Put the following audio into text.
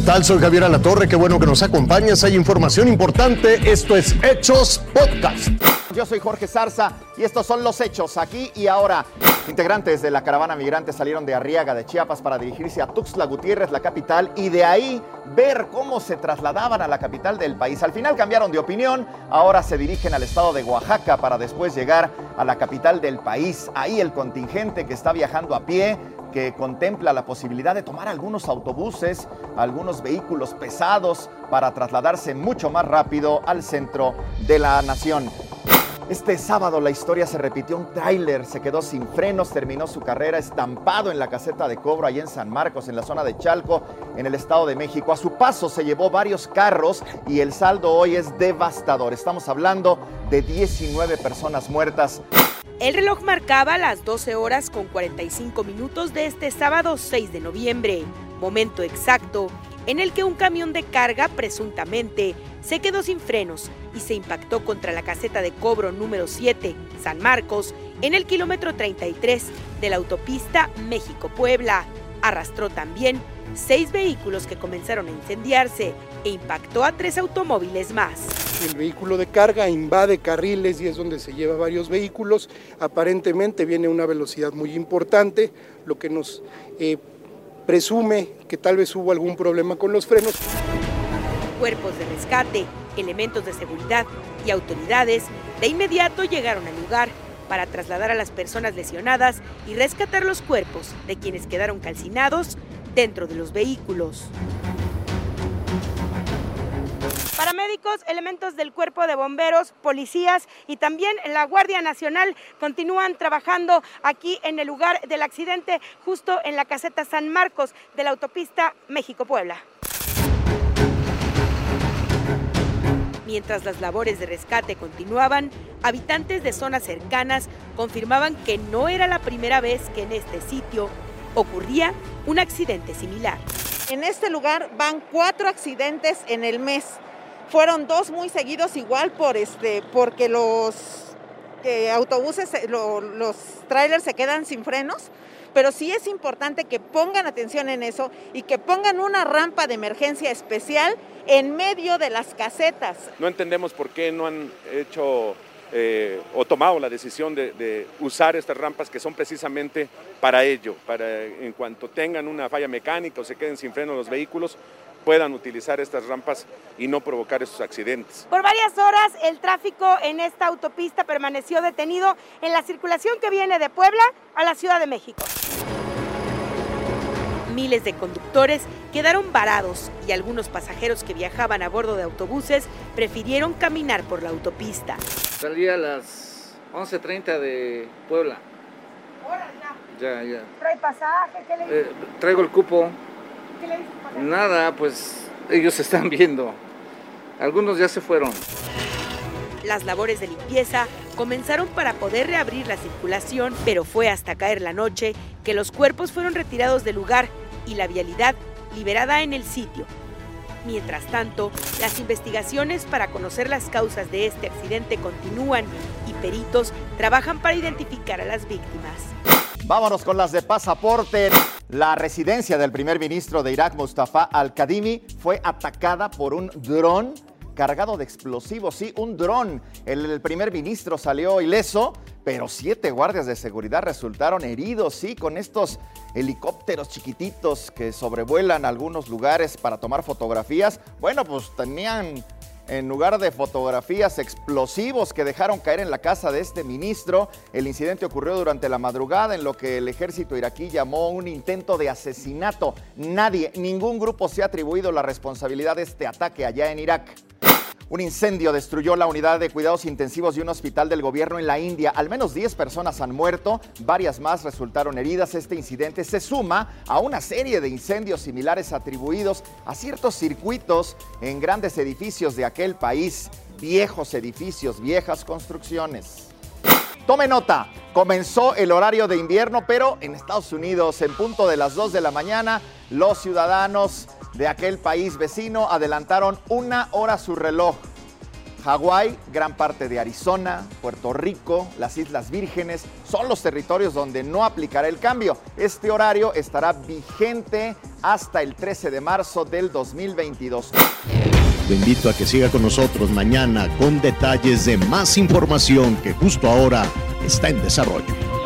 tal? Soy Javier Alatorre, qué bueno que nos acompañas. Hay información importante. Esto es Hechos Podcast. Yo soy Jorge Zarza y estos son los hechos aquí y ahora. Integrantes de la caravana migrante salieron de Arriaga, de Chiapas, para dirigirse a Tuxtla Gutiérrez, la capital, y de ahí ver cómo se trasladaban a la capital del país. Al final cambiaron de opinión, ahora se dirigen al estado de Oaxaca para después llegar a la capital del país. Ahí el contingente que está viajando a pie que contempla la posibilidad de tomar algunos autobuses, algunos vehículos pesados para trasladarse mucho más rápido al centro de la nación. Este sábado la historia se repitió, un tráiler se quedó sin frenos, terminó su carrera estampado en la caseta de cobro allá en San Marcos, en la zona de Chalco, en el Estado de México. A su paso se llevó varios carros y el saldo hoy es devastador. Estamos hablando de 19 personas muertas. El reloj marcaba las 12 horas con 45 minutos de este sábado 6 de noviembre, momento exacto en el que un camión de carga presuntamente se quedó sin frenos y se impactó contra la caseta de cobro número 7, San Marcos, en el kilómetro 33 de la autopista México-Puebla. Arrastró también seis vehículos que comenzaron a incendiarse e impactó a tres automóviles más. El vehículo de carga invade carriles y es donde se lleva varios vehículos. Aparentemente viene a una velocidad muy importante, lo que nos eh, presume que tal vez hubo algún problema con los frenos. Cuerpos de rescate, elementos de seguridad y autoridades de inmediato llegaron al lugar para trasladar a las personas lesionadas y rescatar los cuerpos de quienes quedaron calcinados dentro de los vehículos. Paramédicos, elementos del cuerpo de bomberos, policías y también la Guardia Nacional continúan trabajando aquí en el lugar del accidente, justo en la caseta San Marcos de la autopista México-Puebla. Mientras las labores de rescate continuaban, habitantes de zonas cercanas confirmaban que no era la primera vez que en este sitio ocurría un accidente similar. En este lugar van cuatro accidentes en el mes. Fueron dos muy seguidos igual por este, porque los autobuses, los trailers se quedan sin frenos, pero sí es importante que pongan atención en eso y que pongan una rampa de emergencia especial en medio de las casetas. No entendemos por qué no han hecho eh, o tomado la decisión de, usar estas rampas que son precisamente para ello, para en cuanto tengan una falla mecánica o se queden sin freno los vehículos, puedan utilizar estas rampas y no provocar esos accidentes. Por varias horas el tráfico en esta autopista permaneció detenido en la circulación que viene de Puebla a la Ciudad de México. Miles de conductores quedaron varados y algunos pasajeros que viajaban a bordo de autobuses prefirieron caminar por la autopista. Salí a las 11.30 de Puebla. ya. Ya, ¿Trae pasaje? ¿Qué le eh, traigo el cupo. ¿Qué le Nada, pues ellos están viendo. Algunos ya se fueron. Las labores de limpieza comenzaron para poder reabrir la circulación, pero fue hasta caer la noche que los cuerpos fueron retirados del lugar y la vialidad liberada en el sitio. Mientras tanto, las investigaciones para conocer las causas de este accidente continúan y peritos trabajan para identificar a las víctimas. Vámonos con las de pasaporte. La residencia del primer ministro de Irak, Mustafa al-Kadimi, fue atacada por un dron cargado de explosivos. Sí, un dron. El, primer ministro salió ileso, pero siete guardias de seguridad resultaron heridos, sí, con estos helicópteros chiquititos que sobrevuelan algunos lugares para tomar fotografías. Bueno, pues tenían en lugar de fotografías explosivos que dejaron caer en la casa de este ministro. El incidente ocurrió durante la madrugada en lo que el ejército iraquí llamó un intento de asesinato. Nadie, ningún grupo se ha atribuido la responsabilidad de este ataque allá en Irak. Un incendio destruyó la unidad de cuidados intensivos de un hospital del gobierno en la India. Al menos 10 personas han muerto, varias más resultaron heridas. Este incidente se suma a una serie de incendios similares atribuidos a ciertos circuitos en grandes edificios de aquel país, viejos edificios, viejas construcciones. Tome nota, comenzó el horario de invierno, pero en Estados Unidos, en punto de las 2 de la mañana, los ciudadanos de aquel país vecino adelantaron una hora su reloj. Hawái, gran parte de Arizona, Puerto Rico, las Islas Vírgenes son los territorios donde no aplicará el cambio. Este horario estará vigente hasta el 13 de marzo del 2022. Te invito a que siga con nosotros mañana con detalles de más información que justo ahora está en desarrollo.